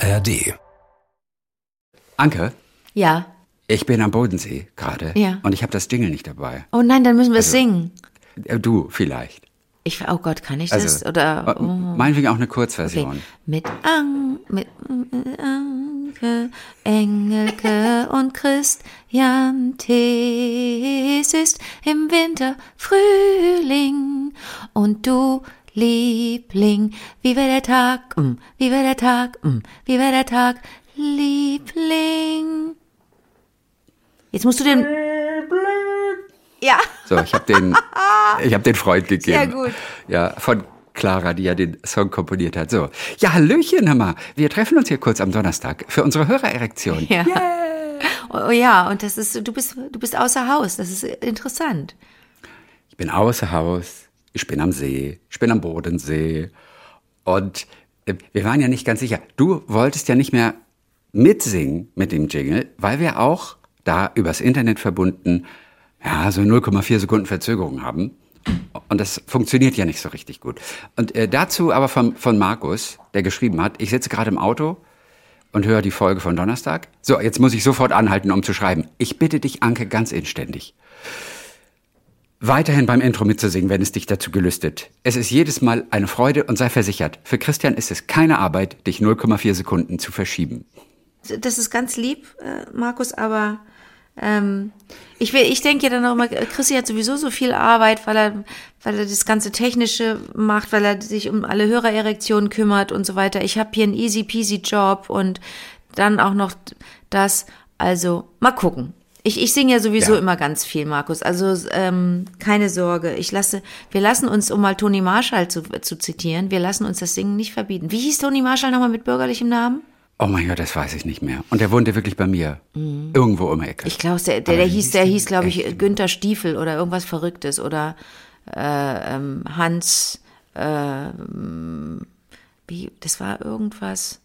ARD. Anke, Ja. ich bin am Bodensee gerade Ja. und ich habe das Jingle nicht dabei. Oh nein, dann müssen wir Also es singen. Äh, Du vielleicht. Ich, oh Gott, kann ich Also, das? Oder, äh, oh. Meinetwegen auch eine Kurzversion. Okay. Mit, An mit mit Anke, Engelke und Christian Thees ist im Winter Frühling und du Liebling, wie wäre der Tag, mm, wie wäre der Tag, mm, wie wäre der Tag, Liebling. Jetzt musst du den... Ja. So, ich habe den, ich habe den Freund gegeben. Sehr gut. Ja, von Clara, die ja den Song komponiert hat. So, ja, Hallöchen, mal. Wir treffen uns hier kurz am Donnerstag für unsere Hörererektion. Ja. Oh ja, und das ist, du bist, du bist außer Haus. Das ist interessant. Ich bin außer Haus, ich bin am See, ich bin am Bodensee. Und äh, wir waren ja nicht ganz sicher. Du wolltest ja nicht mehr mitsingen mit dem Jingle, weil wir auch da übers Internet verbunden, ja, so 0,4 Sekunden Verzögerung haben. Und das funktioniert ja nicht so richtig gut. Und äh, dazu aber von, von Markus, der geschrieben hat, ich sitze gerade im Auto und höre die Folge von Donnerstag. So, jetzt muss ich sofort anhalten, um zu schreiben. Ich bitte dich, Anke, ganz inständig weiterhin beim Intro mitzusingen, wenn es dich dazu gelüstet. Es ist jedes Mal eine Freude und sei versichert, für Christian ist es keine Arbeit, dich 0,4 Sekunden zu verschieben. Das ist ganz lieb, äh, Markus, aber ähm, ich, will, ich denke ja dann auch immer, Chrissy hat sowieso so viel Arbeit, weil er, weil er das ganze Technische macht, weil er sich um alle Hörererektionen kümmert und so weiter. Ich habe hier einen easy peasy Job und dann auch noch das. Also mal gucken. Ich, ich singe ja sowieso Ja. immer ganz viel, Markus. Also ähm, keine Sorge. Ich lasse, wir lassen uns, um mal Toni Marshall zu, zu zitieren, wir lassen uns das Singen nicht verbieten. Wie hieß Toni Marshall nochmal mit bürgerlichem Namen? Oh mein Gott, das weiß ich nicht mehr. Und der wohnte wirklich bei mir. Irgendwo um die Ecke. Ich glaube, der, der, der hieß, der hieß, glaube ich? Günther Stiefel oder irgendwas Verrücktes oder äh, ähm, Hans, äh, wie, das war irgendwas.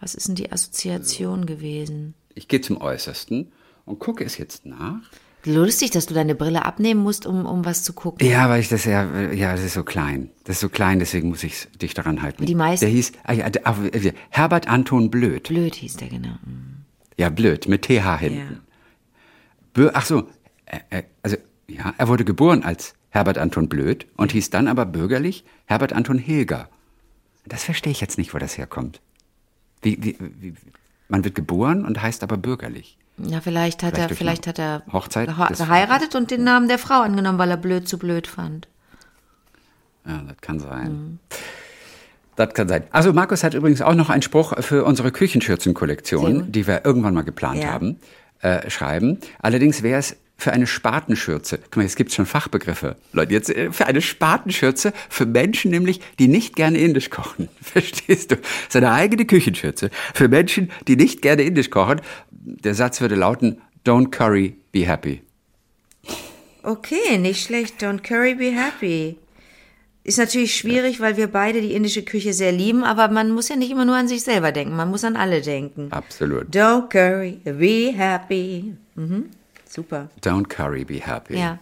Was ist denn die Assoziation gewesen? Ich gehe zum Äußersten und gucke es jetzt nach. Lustig, dass du deine Brille abnehmen musst, um, um was zu gucken. Ja, weil ich das ja, ja, das ist so klein. Das ist so klein, deswegen muss ich dich daran halten. Die meisten- Der hieß, ah, ja, der- ah, Herbert Anton Blöd. Blöd hieß der, genau. Mhm. Ja, Blöd, mit TH hinten. Ja. Bö Ach so, äh, äh, also ja, er wurde geboren als Herbert Anton Blöd und hieß dann aber bürgerlich Herbert Anton Hilger. Das verstehe ich jetzt nicht, wo das herkommt. Wie, wie, wie, man wird geboren und heißt aber bürgerlich. Ja, vielleicht hat Vielleicht er, vielleicht hat er Hochzeit geheiratet und den Namen der Frau angenommen, weil er blöd zu blöd fand. Ja, das kann sein. Das kann sein. Also Markus hat übrigens auch noch einen Spruch für unsere Küchenschürzenkollektion, die wir irgendwann mal geplant Ja. haben, äh, schreiben. Allerdings wäre es für eine Spatenschürze. Guck mal, jetzt gibt es schon Fachbegriffe. Leute, jetzt äh, für eine Spatenschürze für Menschen nämlich, die nicht gerne indisch kochen. Verstehst du? Seine eigene Küchenschürze für Menschen, die nicht gerne indisch kochen. Der Satz würde lauten, don't curry, be happy. Okay, nicht schlecht. Don't curry, be happy. Ist natürlich schwierig, weil wir beide die indische Küche sehr lieben, aber man muss ja nicht immer nur an sich selber denken, man muss an alle denken. Absolut. Don't curry, be happy. Mhm. Super. Don't curry, be happy. Ja.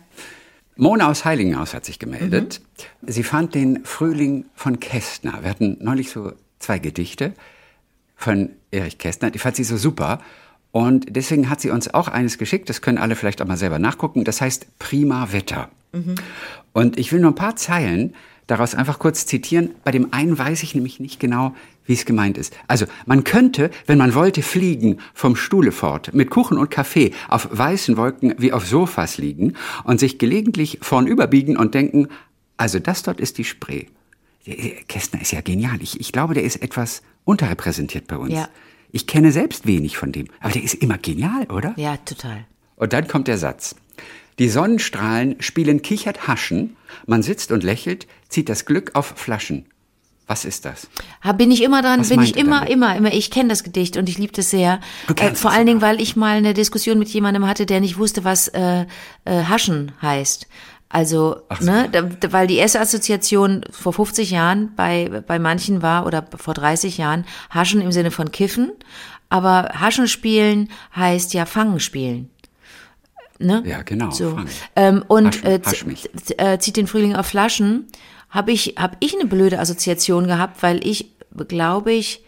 Mona aus Heiligenhaus hat sich gemeldet. Sie fand den Frühling von Kästner. Wir hatten neulich so zwei Gedichte von Erich Kästner. Die fand sie so super. Und deswegen hat sie uns auch eines geschickt. Das können alle vielleicht auch mal selber nachgucken. Das heißt Prima Wetter. Und ich will nur ein paar Zeilen daraus einfach kurz zitieren. Bei dem einen weiß ich nämlich nicht genau, wie es gemeint ist. Also, man könnte, wenn man wollte, fliegen vom Stuhle fort, mit Kuchen und Kaffee, auf weißen Wolken wie auf Sofas liegen und sich gelegentlich vornüberbiegen und denken, also das dort ist die Spree. Kästner ist ja genial. Ich, ich glaube, der ist etwas unterrepräsentiert bei uns. Ja. Ich kenne selbst wenig von dem, aber der ist immer genial, oder? Ja, total. Und dann kommt der Satz. Die Sonnenstrahlen spielen kichert Haschen, man sitzt und lächelt, zieht das Glück auf Flaschen. Was ist das? Ha, bin ich immer dran, Was bin ich er immer, immer, immer. Ich kenne das Gedicht und ich liebe das sehr. Äh, vor allen Dingen, weil ich mal eine Diskussion mit jemandem hatte, der nicht wusste, was äh, äh, Haschen heißt. Also, so. ne, da, da, weil die erste Assoziation vor 50 Jahren bei, bei manchen war oder vor 30 Jahren Haschen im Sinne von Kiffen. Aber Haschen spielen heißt ja Fangen spielen. Ne? Ja, genau. So. Ähm, und Haschen, äh, hasch äh, zieht den Frühling auf Flaschen. Habe ich, hab ich eine blöde Assoziation gehabt, weil ich, glaube ich,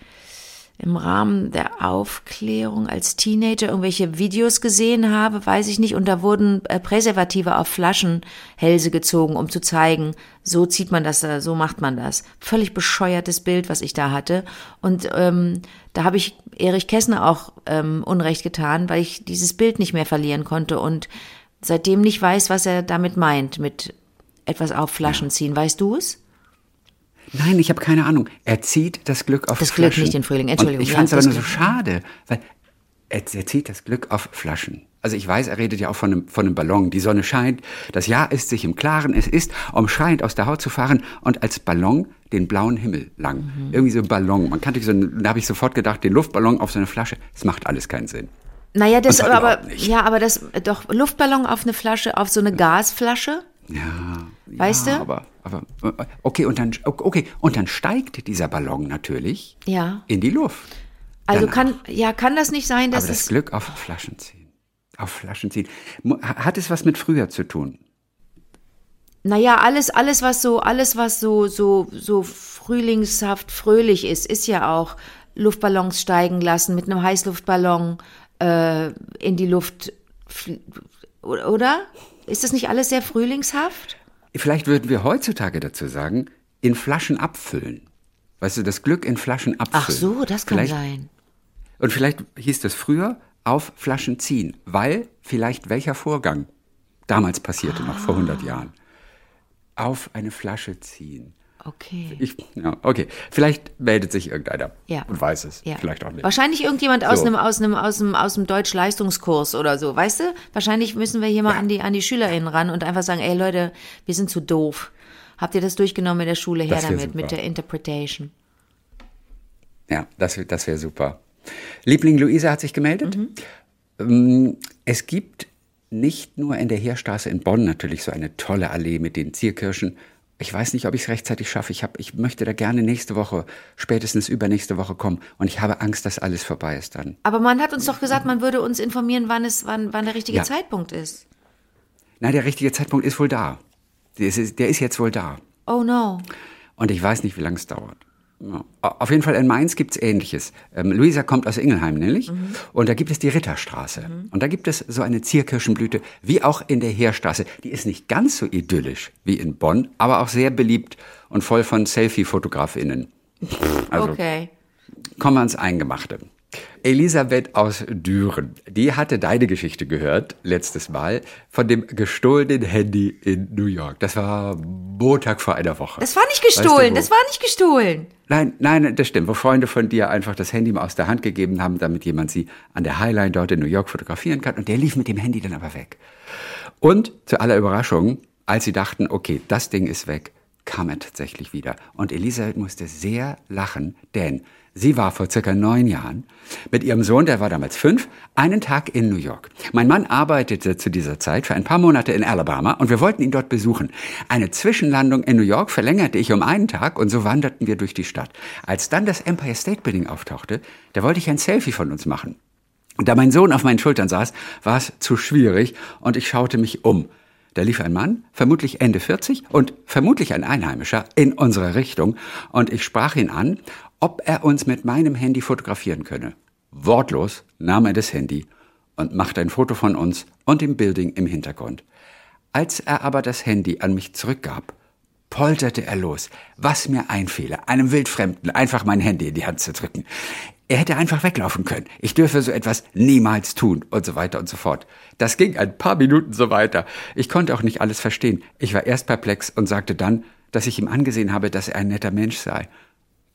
im Rahmen der Aufklärung als Teenager irgendwelche Videos gesehen habe, weiß ich nicht. Und da wurden äh, Präservative auf Flaschenhälse gezogen, um zu zeigen, so zieht man das, so macht man das. Völlig bescheuertes Bild, was ich da hatte. Und ähm, da habe ich Erich Kessner auch ähm, Unrecht getan, weil ich dieses Bild nicht mehr verlieren konnte und seitdem nicht weiß, was er damit meint, mit etwas auf Flaschen ziehen. Weißt du es? Nein, ich habe keine Ahnung. Er zieht das Glück auf Das Flaschen. Glück, nicht den Frühling. Entschuldigung. Und ich Ja, fand es aber das nur so schade, weil er, er zieht das Glück auf Flaschen. Also ich weiß, er redet ja auch von einem, von einem Ballon. Die Sonne scheint, das Jahr ist sich im Klaren, es ist, um schreiend aus der Haut zu fahren und als Ballon den blauen Himmel lang. Mhm. Irgendwie so ein Ballon. Man kannte so einen, da habe ich sofort gedacht, den Luftballon auf so eine Flasche, das macht alles keinen Sinn. Naja, das zwar aber, ja, aber das, doch, Luftballon auf eine Flasche, auf so eine Gasflasche? Ja, Weißt ja, du? Aber, aber okay, und dann okay, und dann steigt dieser Ballon natürlich Ja. in die Luft. Also Danach. kann, ja, kann das nicht sein, dass Aber das Glück auf Flaschen ziehen. Auf Flaschen ziehen. Hat es was mit früher zu tun? naja, alles, alles, was so, alles, was so, so, so frühlingshaft fröhlich ist, ist ja auch Luftballons steigen lassen, mit einem Heißluftballon äh, in die Luft, oder? Ist das nicht alles sehr frühlingshaft? Vielleicht würden wir heutzutage dazu sagen, in Flaschen abfüllen. Weißt du, das Glück in Flaschen abfüllen. Ach so, das kann vielleicht, sein. Und vielleicht hieß das früher auf Flaschen ziehen, weil vielleicht welcher Vorgang damals passierte, noch vor 100 Ah. Jahren. Auf eine Flasche ziehen. Okay. Ich, ja, okay. Vielleicht meldet sich irgendeiner Ja. und weiß es. Ja. Vielleicht auch nicht. Wahrscheinlich irgendjemand aus So. einem aus einem aus einem aus einem Deutsch-Leistungskurs oder so, weißt du? Wahrscheinlich müssen wir hier mal an die an die SchülerInnen ran und einfach sagen, ey Leute, wir sind zu doof. Habt ihr das durchgenommen in der Schule her damit mit der Interpretation? Ja, das, das wäre super. Liebling Luisa hat sich gemeldet. Mhm. Ähm, Es gibt nicht nur in der Heerstraße in Bonn natürlich so eine tolle Allee mit den Zierkirschen. Ich weiß nicht, ob ich es rechtzeitig schaffe. Ich, hab, ich möchte da gerne nächste Woche, spätestens übernächste Woche kommen. Und ich habe Angst, dass alles vorbei ist dann. Aber man hat uns doch gesagt, man würde uns informieren, wann es wann wann der richtige Ja. Zeitpunkt ist. Nein, der richtige Zeitpunkt ist wohl da. Der ist, der ist jetzt wohl da. Oh no. Und ich weiß nicht, wie lange es dauert. Auf jeden Fall in Mainz gibt's Ähnliches. Ähm, Luisa kommt aus Ingelheim nämlich. Und da gibt es die Ritterstraße. Und da gibt es so eine Zierkirschenblüte, wie auch in der Heerstraße. Die ist nicht ganz so idyllisch wie in Bonn, aber auch sehr beliebt und voll von Selfie-FotografInnen. Also Okay. kommen wir ans Eingemachte. Elisabeth aus Düren, die hatte deine Geschichte gehört, letztes Mal, von dem gestohlenen Handy in New York. Das war Montag vor einer Woche. Das war nicht Weißt du gestohlen, das war nicht gestohlen. Nein, nein, das stimmt. Wo Freunde von dir einfach das Handy mal aus der Hand gegeben haben, damit jemand sie an der Highline dort in New York fotografieren kann. Und der lief mit dem Handy dann aber weg. Und zu aller Überraschung, als sie dachten, okay, das Ding ist weg, kam er tatsächlich wieder. Und Elisabeth musste sehr lachen, denn sie war vor circa neun Jahren mit ihrem Sohn, der war damals fünf, einen Tag in New York. Mein Mann arbeitete zu dieser Zeit für ein paar Monate in Alabama und wir wollten ihn dort besuchen. Eine Zwischenlandung in New York verlängerte ich um einen Tag und so wanderten wir durch die Stadt. Als dann das Empire State Building auftauchte, da wollte ich ein Selfie von uns machen. Da mein Sohn auf meinen Schultern saß, war es zu schwierig und ich schaute mich um. Da lief ein Mann, vermutlich Ende 40 und vermutlich ein Einheimischer, in unsere Richtung und ich sprach ihn an, ob er uns mit meinem Handy fotografieren könne. Wortlos nahm er das Handy und machte ein Foto von uns und dem Building im Hintergrund. Als er aber das Handy an mich zurückgab, polterte er los, was mir einfiele, einem Wildfremden einfach mein Handy in die Hand zu drücken. Er hätte einfach weglaufen können. Ich dürfe so etwas niemals tun und so weiter und so fort. Das ging ein paar Minuten so weiter. Ich konnte auch nicht alles verstehen. Ich war erst perplex und sagte dann, dass ich ihm angesehen habe, dass er ein netter Mensch sei.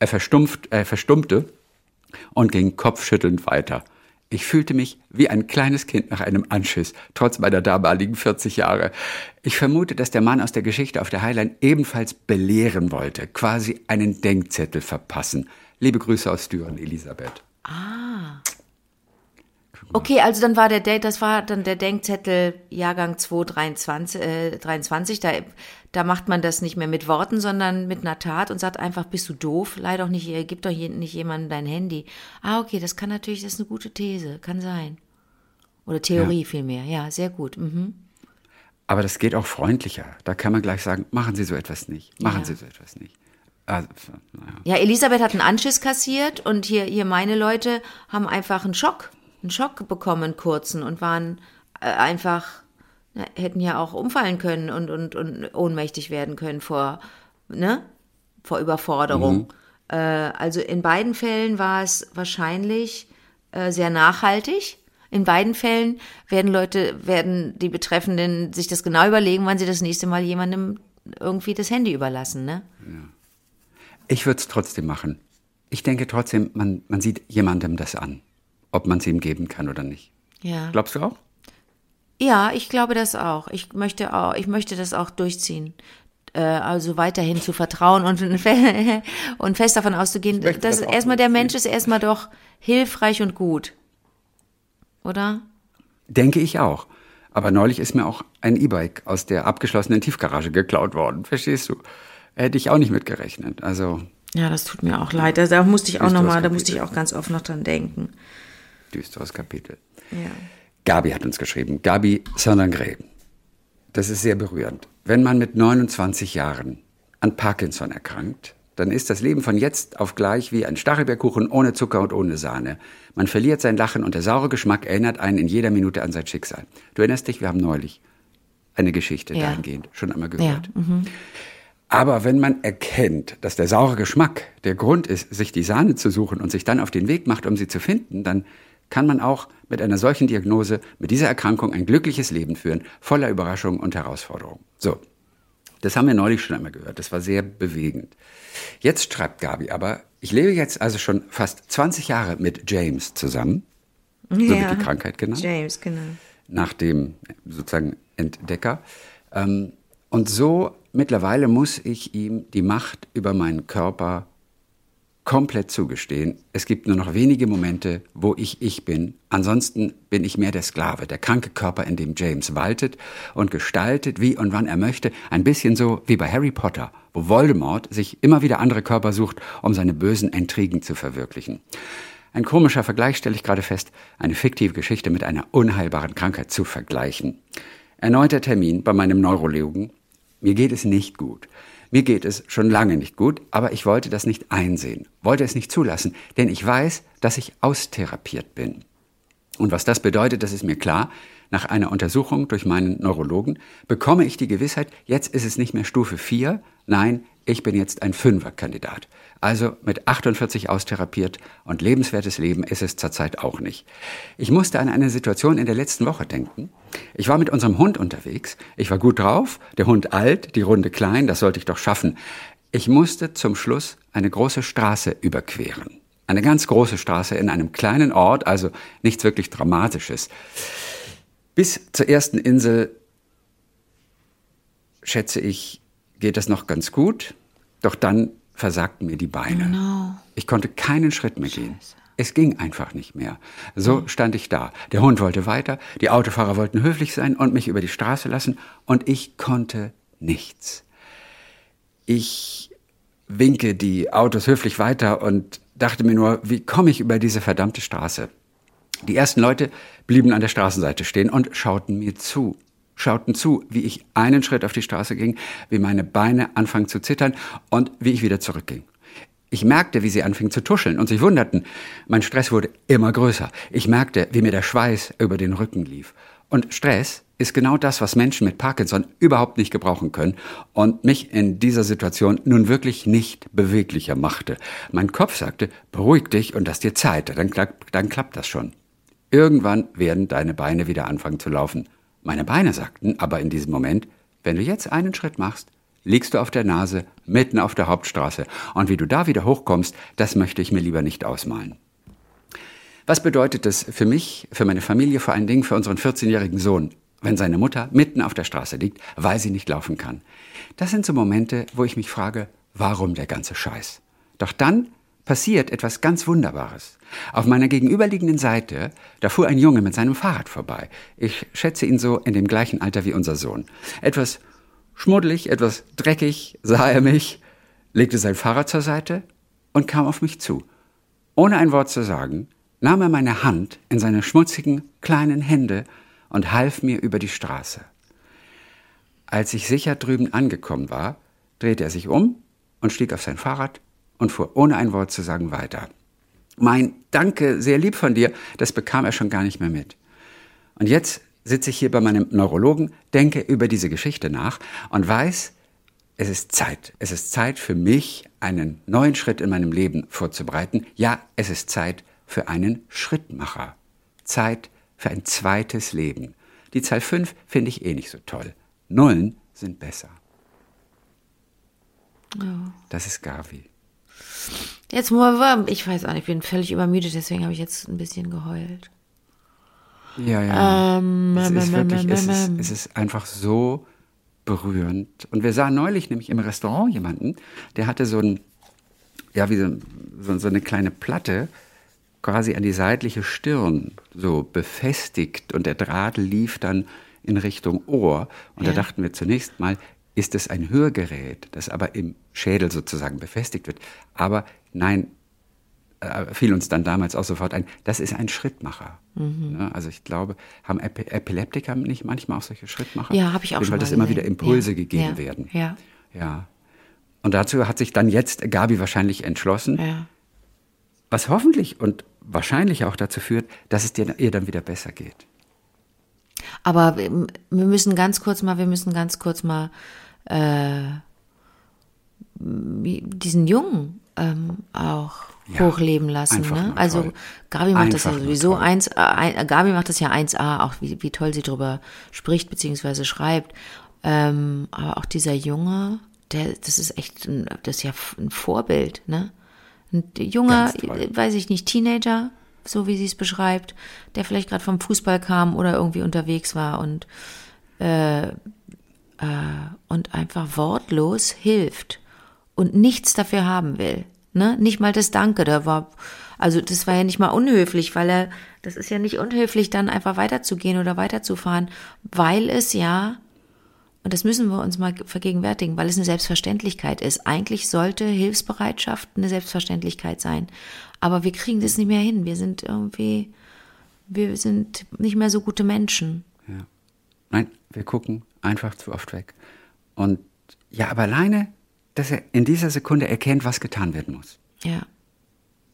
Er verstumpft, er verstummte und ging kopfschüttelnd weiter. Ich fühlte mich wie ein kleines Kind nach einem Anschiss, trotz meiner damaligen 40 Jahre. Ich vermute, dass der Mann aus der Geschichte auf der Highline ebenfalls belehren wollte, quasi einen Denkzettel verpassen. Liebe Grüße aus Düren, Elisabeth. Okay, also dann war der Date, das war dann der Denkzettel Jahrgang 223, äh, 23, da, da macht man das nicht mehr mit Worten, sondern mit einer Tat und sagt einfach, bist du doof? Leih doch nicht, äh, gib doch hier nicht jemandem dein Handy. Ah, okay, das kann natürlich, das ist eine gute These, kann sein. Oder Theorie vielmehr, ja, sehr gut. Mhm. Aber das geht auch freundlicher. Da kann man gleich sagen, machen Sie so etwas nicht, machen Ja. Sie so etwas nicht. Also, Ja, Elisabeth hat einen Anschiss kassiert und hier, hier meine Leute haben einfach einen Schock, einen Schock bekommen, einen kurzen und waren äh, einfach, na, hätten ja auch umfallen können und, und, und ohnmächtig werden können vor, ne, vor Überforderung. Äh, also in beiden Fällen war es wahrscheinlich äh, sehr nachhaltig. In beiden Fällen werden Leute, werden die Betreffenden sich das genau überlegen, wann sie das nächste Mal jemandem irgendwie das Handy überlassen, ne? Ich würde es trotzdem machen. Ich denke trotzdem, man, man sieht jemandem das an, ob man es ihm geben kann oder nicht. Ja. Glaubst du auch? Ja, ich glaube das auch. Ich möchte auch, ich möchte das auch durchziehen. Äh, also weiterhin zu vertrauen und, und fest davon auszugehen, dass das erstmal der. Mensch ist erstmal doch hilfreich und gut. Oder? Denke ich auch. Aber neulich ist mir auch ein E-Bike aus der abgeschlossenen Tiefgarage geklaut worden. Verstehst du? Hätte ich auch nicht mitgerechnet. Also Ja, das tut mir auch leid. Da, da musste ich auch nochmal, da musste ich auch ganz oft noch dran denken. düsteres Kapitel. Ja. Gabi hat uns geschrieben. Gabi Saint-Langré. Das ist sehr berührend. Wenn man mit 29 Jahren an Parkinson erkrankt, dann ist das Leben von jetzt auf gleich wie ein Stachelbeerkuchen ohne Zucker und ohne Sahne. Man verliert sein Lachen und der saure Geschmack erinnert einen in jeder Minute an sein Schicksal. Du erinnerst dich, wir haben neulich eine Geschichte Ja. dahingehend schon einmal Ja. gehört. Aber wenn man erkennt, dass der saure Geschmack der Grund ist, sich die Sahne zu suchen und sich dann auf den Weg macht, um sie zu finden, dann kann man auch mit einer solchen Diagnose, mit dieser Erkrankung ein glückliches Leben führen, voller Überraschungen und Herausforderungen. So, das haben wir neulich schon einmal gehört. Das war sehr bewegend. Jetzt schreibt Gabi aber, ich lebe jetzt also schon fast 20 Jahre mit James zusammen. So wird die Krankheit genannt James, genau. nach dem sozusagen Entdecker. Ähm, und so mittlerweile muss ich ihm die Macht über meinen Körper komplett zugestehen. Es gibt nur noch wenige Momente, wo ich ich bin. Ansonsten bin ich mehr der Sklave, der kranke Körper, in dem James waltet und gestaltet, wie und wann er möchte. Ein bisschen so wie bei Harry Potter, wo Voldemort sich immer wieder andere Körper sucht, um seine bösen Intrigen zu verwirklichen. Ein komischer Vergleich stelle ich gerade fest, eine fiktive Geschichte mit einer unheilbaren Krankheit zu vergleichen. Erneuter Termin bei meinem Neurologen. Mir geht es nicht gut. Mir geht es schon lange nicht gut, aber ich wollte das nicht einsehen, wollte es nicht zulassen, denn ich weiß, dass ich austherapiert bin. Und was das bedeutet, das ist mir klar. Nach einer Untersuchung durch meinen Neurologen bekomme ich die Gewissheit, jetzt ist es nicht mehr Stufe 4, nein, ich bin jetzt ein Fünfer-Kandidat. Also mit 48 austherapiert und lebenswertes Leben ist es zurzeit auch nicht. Ich musste an eine Situation in der letzten Woche denken. Ich war mit unserem Hund unterwegs. Ich war gut drauf, der Hund alt, die Runde klein, das sollte ich doch schaffen. Ich musste zum Schluss eine große Straße überqueren. Eine ganz große Straße in einem kleinen Ort, also nichts wirklich Dramatisches. Bis zur ersten Insel, schätze ich, geht das noch ganz gut. Doch dann versagten mir die Beine. no. Ich konnte keinen Schritt mehr gehen. Es ging einfach nicht mehr. So stand ich da. Der Hund wollte weiter, die Autofahrer wollten höflich sein und mich über die Straße lassen und ich konnte nichts. Ich winke die Autos höflich weiter und dachte mir nur, wie komme ich über diese verdammte Straße? Die ersten Leute blieben an der Straßenseite stehen und schauten mir zu. Schauten zu, wie ich einen Schritt auf die Straße ging, wie meine Beine anfangen zu zittern und wie ich wieder zurückging. Ich merkte, wie sie anfingen zu tuscheln und sich wunderten. Mein Stress wurde immer größer. Ich merkte, wie mir der Schweiß über den Rücken lief. Und Stress ist genau das, was Menschen mit Parkinson überhaupt nicht gebrauchen können und mich in dieser Situation nun wirklich nicht beweglicher machte. Mein Kopf sagte, beruhig dich und lass dir Zeit, dann, dann klappt das schon. Irgendwann werden deine Beine wieder anfangen zu laufen. Meine Beine sagten aber in diesem Moment, wenn du jetzt einen Schritt machst, liegst du auf der Nase mitten auf der Hauptstraße. Und wie du da wieder hochkommst, das möchte ich mir lieber nicht ausmalen. Was bedeutet das für mich, für meine Familie, vor allen Dingen für unseren 14-jährigen Sohn, wenn seine Mutter mitten auf der Straße liegt, weil sie nicht laufen kann? Das sind so Momente, wo ich mich frage, warum der ganze Scheiß? Doch dann passiert etwas ganz Wunderbares. Auf meiner gegenüberliegenden Seite, da fuhr ein Junge mit seinem Fahrrad vorbei. Ich schätze ihn so in dem gleichen Alter wie unser Sohn. Etwas schmuddelig, etwas dreckig sah er mich, legte sein Fahrrad zur Seite und kam auf mich zu. Ohne ein Wort zu sagen, nahm er meine Hand in seine schmutzigen, kleinen Hände und half mir über die Straße. Als ich sicher drüben angekommen war, drehte er sich um, und stieg auf sein Fahrrad und fuhr ohne ein Wort zu sagen weiter. Mein Danke, sehr lieb von dir, das bekam er schon gar nicht mehr mit. Und jetzt sitze ich hier bei meinem Neurologen, denke über diese Geschichte nach und weiß, es ist Zeit. Es ist Zeit für mich, einen neuen Schritt in meinem Leben vorzubereiten. Ja, es ist Zeit für einen Schrittmacher. Zeit für ein zweites Leben. Die Zahl 5 finde ich eh nicht so toll. Nullen sind besser. Ja. Das ist Gavi. Jetzt mal, ich weiß auch nicht, ich bin völlig übermüdet, deswegen habe ich jetzt ein bisschen geheult. Ja, ja. Ähm, es ist wirklich, ähm, es ist, es ist einfach so berührend. Und wir sahen neulich nämlich im Restaurant jemanden, der hatte so ein, ja, wie so, so, so eine kleine Platte quasi an die seitliche Stirn so befestigt und der Draht lief dann in Richtung Ohr. Und Ja. da dachten wir zunächst mal, ist es ein Hörgerät, das aber im Schädel sozusagen befestigt wird. Aber nein, äh, fiel uns dann damals auch sofort ein, das ist ein Schrittmacher. Mhm. Ne? Also ich glaube, haben Epi Epileptiker nicht manchmal auch solche Schrittmacher? Ja, habe ich auch Weil schon das mal immer wieder Impulse Ja, gegeben ja, werden. Ja, Ja. Und dazu hat sich dann jetzt Gabi wahrscheinlich entschlossen, ja. was hoffentlich und wahrscheinlich auch dazu führt, dass es dir, ihr dann wieder besser geht. Aber wir wir müssen ganz kurz mal, wir müssen ganz kurz mal äh, diesen Jungen ähm, auch Ja, hochleben lassen. einfach Ne? Also toll. Gabi macht das ja Einfach sowieso toll. eins, äh, Gabi macht das ja 1A, auch wie, wie toll sie drüber spricht beziehungsweise schreibt. Ähm, aber auch dieser Junge, der, das ist echt, ein, das ist ja ein Vorbild, ne? Ein junger, weiß ich nicht, Teenager, so wie sie es beschreibt, der vielleicht gerade vom Fußball kam oder irgendwie unterwegs war und äh, äh, und einfach wortlos hilft und nichts dafür haben will. Ne? Nicht mal das Danke, da war, also das war ja nicht mal unhöflich, weil er, das ist ja nicht unhöflich, dann einfach weiterzugehen oder weiterzufahren, weil es ja, und das müssen wir uns mal vergegenwärtigen, weil es eine Selbstverständlichkeit ist. Eigentlich sollte Hilfsbereitschaft eine Selbstverständlichkeit sein. Aber wir kriegen das nicht mehr hin. Wir sind irgendwie, wir sind nicht mehr so gute Menschen. Ja. Nein, wir gucken einfach zu oft weg. Und ja, aber alleine, dass er in dieser Sekunde erkennt, was getan werden muss. Ja.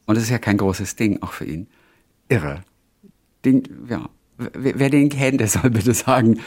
Und das ist ja kein großes Ding, auch für ihn. Irre. Den, ja, wer, den kennt, der soll bitte sagen,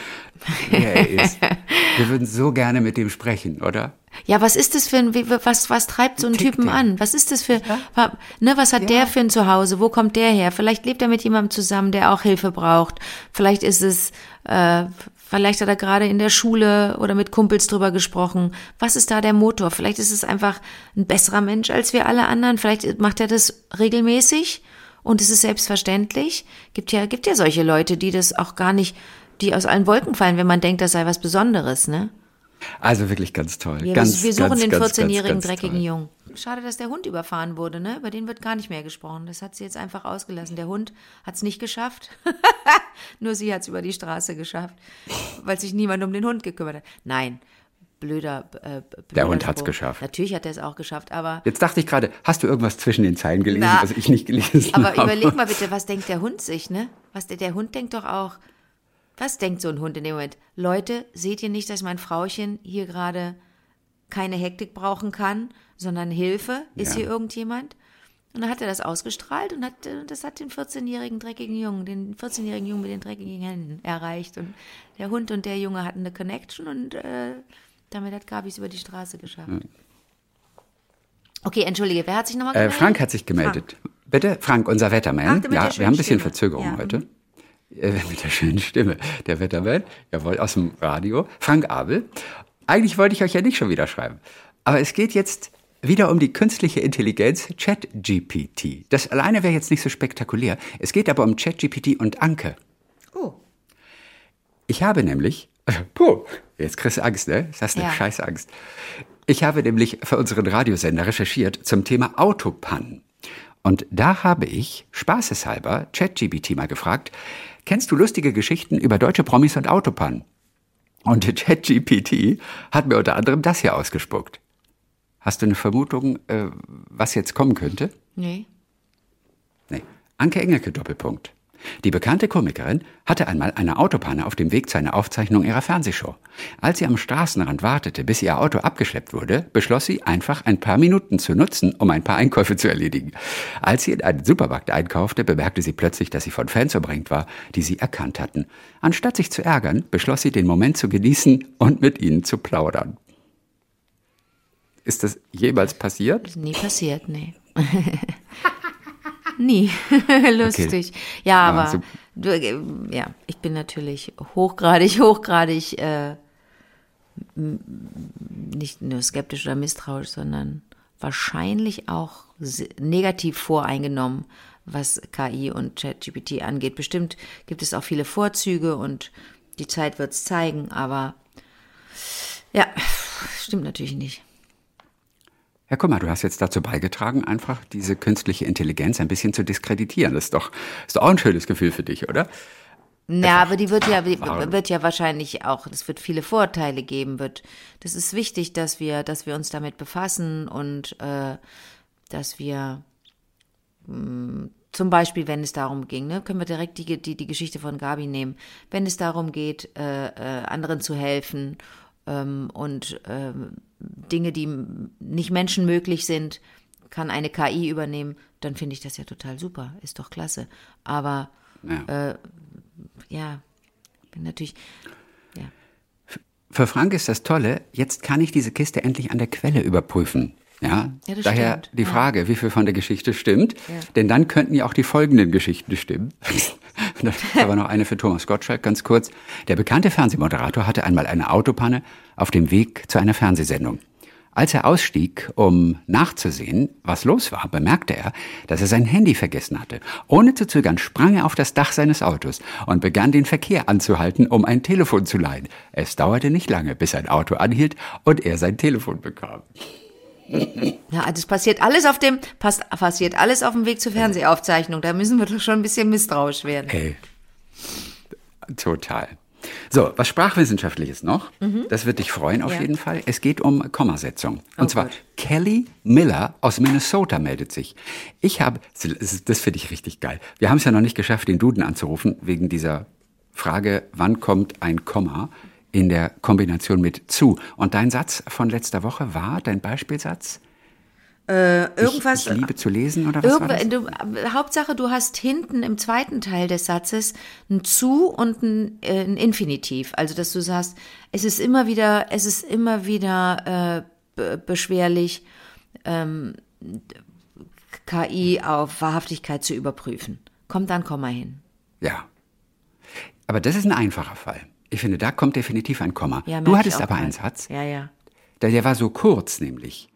wer er ist. Wir würden so gerne mit dem sprechen, oder? Ja, was ist das für ein, was, was treibt so einen Tickt Typen der? an? Was ist das für, wa- ne, was hat der für ein Zuhause? Wo kommt der her? Vielleicht lebt er mit jemandem zusammen, der auch Hilfe braucht. Vielleicht ist es, äh, vielleicht hat er gerade in der Schule oder mit Kumpels drüber gesprochen. Was ist da der Motor? Vielleicht ist es einfach ein besserer Mensch als wir alle anderen. Vielleicht macht er das regelmäßig und es ist selbstverständlich. Gibt ja, gibt ja solche Leute, die das auch gar nicht, die aus allen Wolken fallen, wenn man denkt, das sei was Besonderes, ne? Also wirklich ganz toll. Ja, ganz, wir, suchen ganz, den ganz, 14-jährigen ganz, ganz dreckigen toll. Jungen. Schade, dass der Hund überfahren wurde, ne? Über den wird gar nicht mehr gesprochen. Das hat sie jetzt einfach ausgelassen. Der Hund hat es nicht geschafft. Nur sie hat es über die Straße geschafft, weil sich niemand um den Hund gekümmert hat. Nein, blöder. Äh, blöder Der Hund hat's Spruch. geschafft. Natürlich hat er es auch geschafft, aber. Jetzt dachte ich gerade, hast du irgendwas zwischen den Zeilen gelesen, Na, was ich nicht gelesen Aber habe? überleg mal bitte, was denkt der Hund sich, ne? Was der, der Hund denkt doch auch. Was denkt so ein Hund in dem Moment? Leute, seht ihr nicht, dass mein Frauchen hier gerade keine Hektik brauchen kann, sondern Hilfe? Ist Ja. hier irgendjemand? Und dann hat er das ausgestrahlt und hat, das hat den 14-jährigen dreckigen Jungen, den 14-jährigen Jungen mit den dreckigen Händen erreicht. Und der Hund und der Junge hatten eine Connection und äh, damit hat Gabi es über die Straße geschafft. Okay, entschuldige, wer hat sich nochmal Äh, gemeldet? Frank hat sich gemeldet. Bitte, Frank, unser Ach, Wetterman. der mit der Ja, wir haben ein bisschen Stimme. Verzögerung Ja. heute. Äh, mit der schönen Stimme. Der Wetterman, jawohl, aus dem Radio. Frank Abel. Eigentlich wollte ich euch ja nicht schon wieder schreiben. Aber es geht jetzt wieder um die künstliche Intelligenz ChatGPT. Das alleine wäre jetzt nicht so spektakulär. Es geht aber um ChatGPT und Anke. Oh. Ich habe nämlich, puh, jetzt kriegst du Angst, ne? Das hast eine Ja. scheiß Angst. Ich habe nämlich für unseren Radiosender recherchiert zum Thema Autopannen. Und da habe ich, spaßeshalber, ChatGPT mal gefragt, kennst du lustige Geschichten über deutsche Promis und Autopannen? Und ChatGPT hat mir unter anderem das hier ausgespuckt. Hast du eine Vermutung, äh, was jetzt kommen könnte? Nee. Nee. Anke Engelke Doppelpunkt. Die bekannte Komikerin hatte einmal eine Autopanne auf dem Weg zu einer Aufzeichnung ihrer Fernsehshow. Als sie am Straßenrand wartete, bis ihr Auto abgeschleppt wurde, beschloss sie einfach ein paar Minuten zu nutzen, um ein paar Einkäufe zu erledigen. Als sie in einen Supermarkt einkaufte, bemerkte sie plötzlich, dass sie von Fans umringt war, die sie erkannt hatten. Anstatt sich zu ärgern, beschloss sie, den Moment zu genießen und mit ihnen zu plaudern. Ist das jemals passiert? Nie passiert, nee. Nie. Lustig. Okay. Ja, aber so du, äh, ja, ich bin natürlich hochgradig, hochgradig äh, nicht nur skeptisch oder misstrauisch, sondern wahrscheinlich auch negativ voreingenommen, was KI und ChatGPT angeht. Bestimmt gibt es auch viele Vorzüge und die Zeit wird es zeigen, aber ja, stimmt natürlich nicht. Ja, guck mal, du hast jetzt dazu beigetragen, einfach diese künstliche Intelligenz ein bisschen zu diskreditieren. Das ist doch, ist doch auch ein schönes Gefühl für dich, oder? Ja, aber die wird ja, wird ja wahrscheinlich auch, es wird viele Vorteile geben, wird. Das ist wichtig, dass wir, dass wir uns damit befassen und äh, dass wir mh, hm, zum Beispiel, wenn es darum ging, ne, können wir direkt die, die, die Geschichte von Gabi nehmen, wenn es darum geht, äh, äh, anderen zu helfen ähm, und äh, Dinge, die nicht menschenmöglich sind, kann eine KI übernehmen, dann finde ich das ja total super. Ist doch klasse. Aber ja, äh, ja bin natürlich. Ja. Für Frank ist das Tolle, jetzt kann ich diese Kiste endlich an der Quelle überprüfen. Ja, ja daher stimmt. die Frage, ja. wie viel von der Geschichte stimmt, ja. denn dann könnten ja auch die folgenden Geschichten stimmen. da aber noch eine für Thomas Gottschalk, ganz kurz. Der bekannte Fernsehmoderator hatte einmal eine Autopanne auf dem Weg zu einer Fernsehsendung. Als er ausstieg, um nachzusehen, was los war, bemerkte er, dass er sein Handy vergessen hatte. Ohne zu zögern sprang er auf das Dach seines Autos und begann den Verkehr anzuhalten, um ein Telefon zu leihen. Es dauerte nicht lange, bis sein Auto anhielt und er sein Telefon bekam. Ja, das passiert alles auf dem, passt, passiert alles auf dem Weg zur Fernsehaufzeichnung. Da müssen wir doch schon ein bisschen misstrauisch werden. Hey. Total. So, was Sprachwissenschaftliches noch. Mhm. Das wird dich freuen auf ja. jeden Fall. Es geht um Kommasetzung. Und oh zwar Gott. Kelly Miller aus Minnesota meldet sich. Ich habe, das finde ich richtig geil. Wir haben es ja noch nicht geschafft, den Duden anzurufen, wegen dieser Frage, wann kommt ein Komma? in der Kombination mit zu. Und dein Satz von letzter Woche war, dein Beispielsatz? Äh, irgendwas. Ich, ich, liebe zu lesen oder was war? Du, Hauptsache, du hast hinten im zweiten Teil des Satzes ein zu und ein, äh, ein Infinitiv. Also, dass du sagst, es ist immer wieder, es ist immer wieder äh, beschwerlich, ähm, KI auf Wahrhaftigkeit zu überprüfen. Kommt dann, komm mal hin. Ja. Aber das ist ein einfacher Fall. Ich finde, da kommt definitiv ein Komma. Ja, du hattest aber einen Satz. Ja, ja. Der, der war so kurz, nämlich.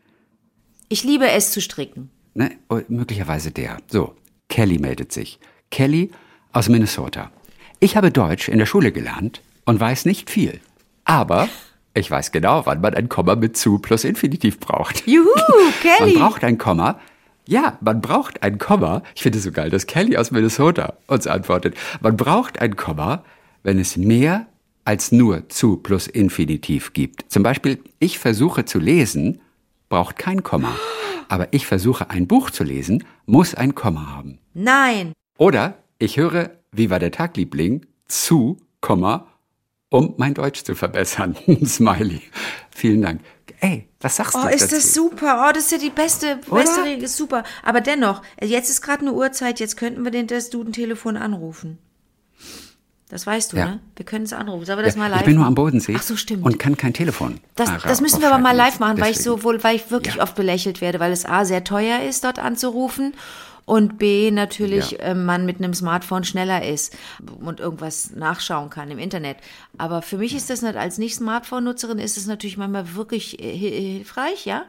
Ich liebe es zu stricken. Ne, oh, möglicherweise der. So, Kelly meldet sich. Kelly aus Minnesota. Ich habe Deutsch in der Schule gelernt und weiß nicht viel. Aber ich weiß genau, wann man ein Komma mit zu plus Infinitiv braucht. Juhu, Kelly! Man braucht ein Komma. Ja, man braucht ein Komma. Ich finde es so geil, dass Kelly aus Minnesota uns antwortet. Man braucht ein Komma, wenn es mehr als nur zu plus Infinitiv gibt. Zum Beispiel, ich versuche zu lesen, braucht kein Komma. Aber ich versuche ein Buch zu lesen, muss ein Komma haben. Nein. Oder ich höre, wie war der Tag, Liebling, zu, Komma, um mein Deutsch zu verbessern. Smiley. Vielen Dank. Ey, was sagst oh, du? Oh, ist dazu? das super. Oh, das ist ja die beste, beste Regel. Ist super. Aber dennoch, jetzt ist gerade eine Uhrzeit, jetzt könnten wir den das Duden-Telefon anrufen. Das weißt du, ja. ne? Wir können es anrufen. Sollen wir das ja, mal live Ich bin nur am Bodensee. Ach so, stimmt. Und kann kein Telefon. Das, das müssen wir aber mal live machen, weil ich so wohl, weil ich wirklich ja. oft belächelt werde, weil es A sehr teuer ist, dort anzurufen und B natürlich äh, man mit einem Smartphone schneller ist und irgendwas nachschauen kann im Internet. Aber für mich ist das nicht als Nicht-Smartphone-Nutzerin ist es natürlich manchmal wirklich äh, hilfreich, ja.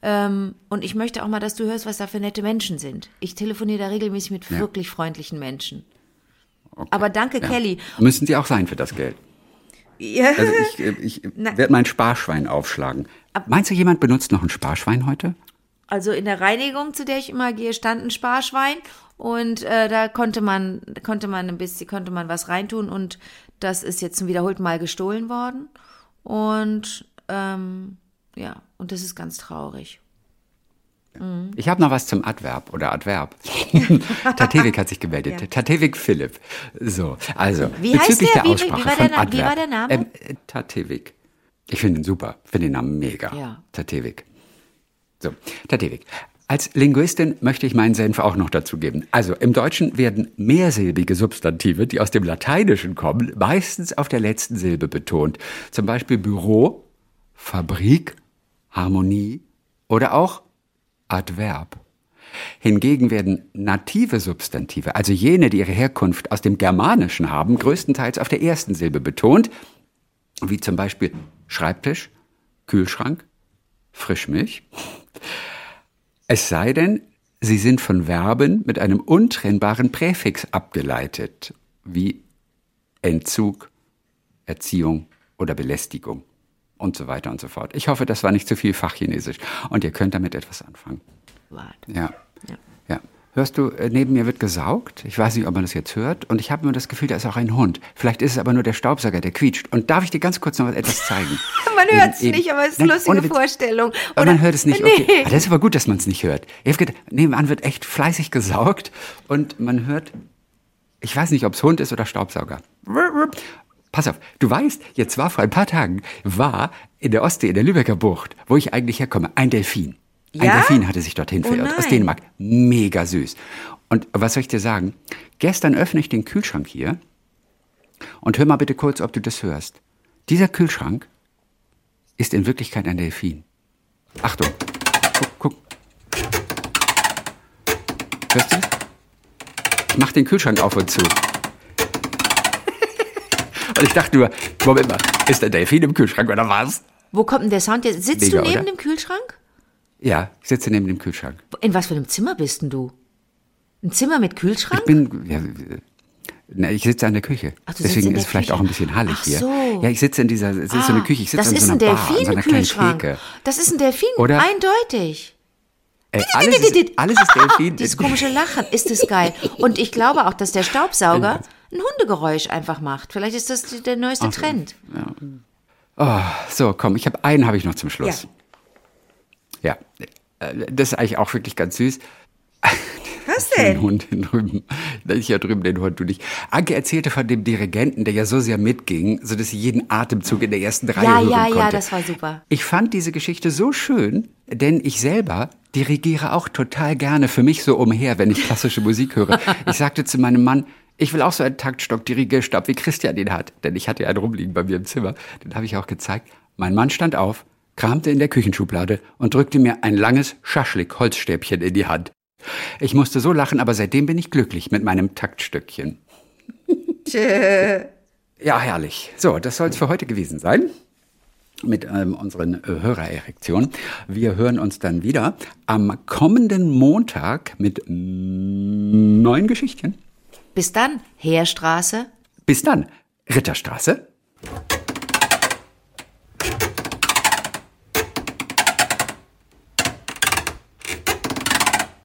Ähm, und ich möchte auch mal, dass du hörst, was da für nette Menschen sind. Ich telefoniere da regelmäßig mit wirklich freundlichen Menschen. Okay. Aber danke, ja. Kelly. Müssen sie auch sein für das Geld. Ja. Also ich, äh, ich werde mein Sparschwein aufschlagen. Ab Meinst du, jemand benutzt noch ein Sparschwein heute? Also in der Reinigung, zu der ich immer gehe, stand ein Sparschwein und äh, da konnte man, konnte man ein bisschen, konnte man was reintun und das ist jetzt zum wiederholten Mal gestohlen worden und ähm, ja, und das ist ganz traurig. Ich habe noch was zum Adverb oder Adverb. Tatewig hat sich gemeldet. Ja. Tatewig Philipp. So, also Wie heißt bezüglich der? der Wie- wie Aussprache war von der Na- wie Adverb. war der Name? Ähm, äh, Tatewig. Ich finde ihn super. Finde den Namen mega. Ja. Tatewig. So, Tatewig. Als Linguistin möchte ich meinen Senf auch noch dazu geben. Also im Deutschen werden mehrsilbige Substantive, die aus dem Lateinischen kommen, meistens auf der letzten Silbe betont. Zum Beispiel Büro, Fabrik, Harmonie oder auch Adverb. Hingegen werden native Substantive, also jene, die ihre Herkunft aus dem Germanischen haben, größtenteils auf der ersten Silbe betont, wie zum Beispiel Schreibtisch, Kühlschrank, Frischmilch. Es sei denn, sie sind von Verben mit einem untrennbaren Präfix abgeleitet, wie Entzug, Erziehung oder Belästigung und so weiter und so fort. Ich hoffe, das war nicht zu viel Fachchinesisch und ihr könnt damit etwas anfangen. Ja. Ja. ja. Hörst du, äh, neben mir wird gesaugt. Ich weiß nicht, ob man das jetzt hört. Und ich habe nur das Gefühl, da ist auch ein Hund. Vielleicht ist es aber nur der Staubsauger, der quietscht. Und darf ich dir ganz kurz noch etwas zeigen? Man hört es nicht, aber es ist eine lustige Witz. Vorstellung. Aber man hört es nicht. Okay. Nee. Das ist aber gut, dass man es nicht hört. Nebenan wird echt fleißig gesaugt und man hört, ich weiß nicht, ob es Hund ist oder Staubsauger. Pass auf, du weißt, jetzt war vor ein paar Tagen, war in der Ostsee, in der Lübecker Bucht, wo ich eigentlich herkomme, ein Delfin. Ein Ja? Delfin hatte sich dorthin Oh verirrt, aus nein. Dänemark. Mega süß. Und was soll ich dir sagen? Gestern öffne ich den Kühlschrank hier und hör mal bitte kurz, ob du das hörst. Dieser Kühlschrank ist in Wirklichkeit ein Delfin. Achtung. Guck, guck. Hörst du das? Ich mach den Kühlschrank auf und zu. Und ich dachte nur, Moment mal, ist der Delfin im Kühlschrank oder was? Wo kommt denn der Sound? jetzt? Sitzt Mega, du neben oder? dem Kühlschrank? Ja, ich sitze neben dem Kühlschrank. In was für einem Zimmer bist denn du? Ein Zimmer mit Kühlschrank? Ich bin, ja, na, ich sitze an der Küche. Ach, Deswegen ist es vielleicht auch ein bisschen hallig Ach hier. so. Ja, ich sitze in dieser, es ist so eine Ah, Küche, ich sitze das an ist so ein einer Bar, an Delfin so einer kleinen Kühlschrank. Theke. Das ist ein Delfin, Oder- eindeutig. Äh, alles, ist, alles ist Delfin. Dieses komische Lachen, ist das geil. Und ich glaube auch, dass der Staubsauger ein Hundegeräusch einfach macht. Vielleicht ist das der neueste Trend. Oh, so, komm, ich habe einen habe ich noch zum Schluss. Ja. Äh, Das ist eigentlich auch wirklich ganz süß. Was Den Hund hier drüben. Ich hier drüben den Hund, du nicht. Anke erzählte von dem Dirigenten, der ja so sehr mitging, sodass sie jeden Atemzug in der ersten Reihe Ja, hören ja, konnte. ja, das war super. Ich fand diese Geschichte so schön, denn ich selber dirigiere auch total gerne für mich so umher, wenn ich klassische Musik höre. Ich sagte zu meinem Mann, ich will auch so einen Taktstock Dirigierstab, wie Christian ihn hat. Denn ich hatte ja einen rumliegen bei mir im Zimmer. Den habe ich auch gezeigt. Mein Mann stand auf, kramte in der Küchenschublade und drückte mir ein langes Schaschlik-Holzstäbchen in die Hand. Ich musste so lachen, aber seitdem bin ich glücklich mit meinem Taktstückchen. Ja, herrlich. So, das soll es für heute gewesen sein mit ähm, unseren äh, Hörererektionen. Wir hören uns dann wieder am kommenden Montag mit neuen Geschichtchen. Bis dann, Heerstraße. Bis dann, Ritterstraße.